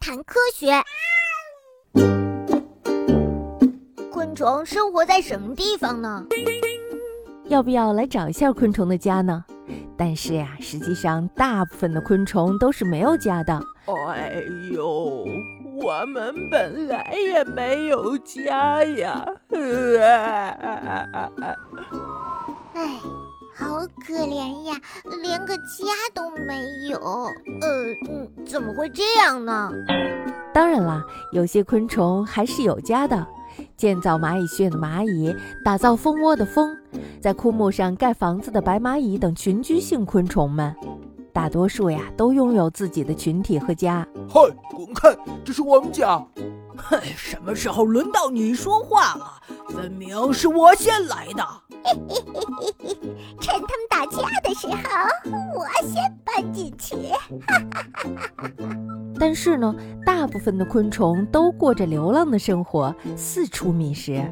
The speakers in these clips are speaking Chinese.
谈科学。昆虫生活在什么地方呢？要不要来找一下昆虫的家呢？但是呀，实际上大部分的昆虫都是没有家的。哎呦，我们本来也没有家呀！哎，好可怜呀，连个家都没有。呃，嗯，怎么会这样呢？当然啦，有些昆虫还是有家的。建造蚂蚁穴的蚂蚁，打造蜂窝的蜂，在枯木上盖房子的白蚂蚁等群居性昆虫们，大多数呀都拥有自己的群体和家。嗨，滚开！这是我们家。嘿，什么时候轮到你说话了？分明是我先来的。趁他们打架的时候，我先搬进去。但是呢，大部分的昆虫都过着流浪的生活，四处觅食。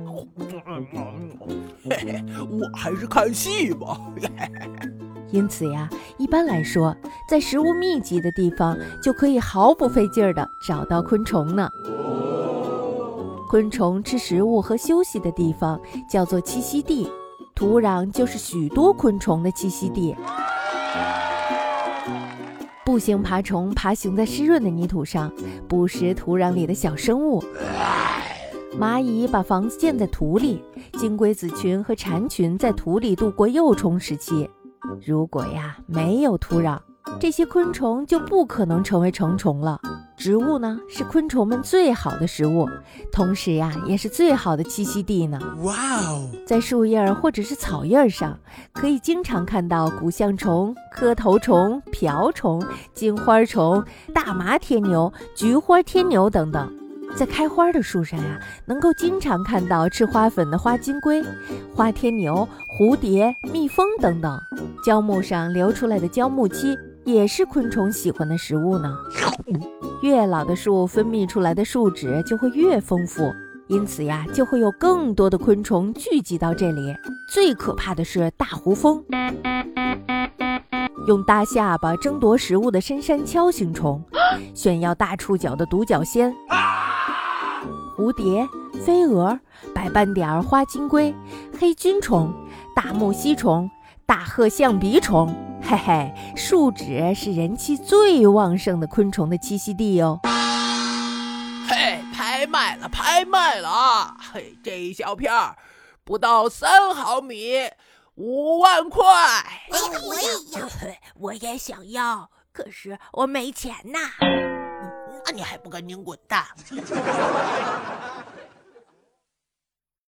嘿嘿，我还是看戏吧。因此呀，一般来说，在食物密集的地方，就可以毫不费劲儿地找到昆虫呢。昆虫吃食物和休息的地方叫做栖息地，土壤就是许多昆虫的栖息地。步行爬虫爬行在湿润的泥土上，捕食土壤里的小生物。蚂蚁把房子建在土里，金龟子群和蝉群在土里度过幼虫时期。如果呀没有土壤，这些昆虫就不可能成为成虫了。植物呢，是昆虫们最好的食物，同时呀，也是最好的栖息地呢。哇哦，在树叶或者是草叶上，可以经常看到古象虫、磕头虫、瓢虫、金花虫、大麻天牛、菊花天牛等等。在开花的树上呀，能够经常看到吃花粉的花金龟、花天牛、蝴蝶、蜜蜂等等。胶木上流出来的胶木漆也是昆虫喜欢的食物呢。越老的树分泌出来的树脂就会越丰富，因此呀，就会有更多的昆虫聚集到这里。最可怕的是大胡蜂，用大下巴争夺食物的深山锹形虫，炫耀大触角的独角仙，蝴蝶、飞蛾、白斑点花金龟、黑菌虫、大木犀虫、大褐象鼻虫。嘿嘿，树脂是人气最旺盛的昆虫的栖息地哟。嘿，拍卖了，拍卖了！嘿，这一小片儿不到三毫米，五万块。我也要，我也想要，可是我没钱呐。那你还不赶紧滚蛋！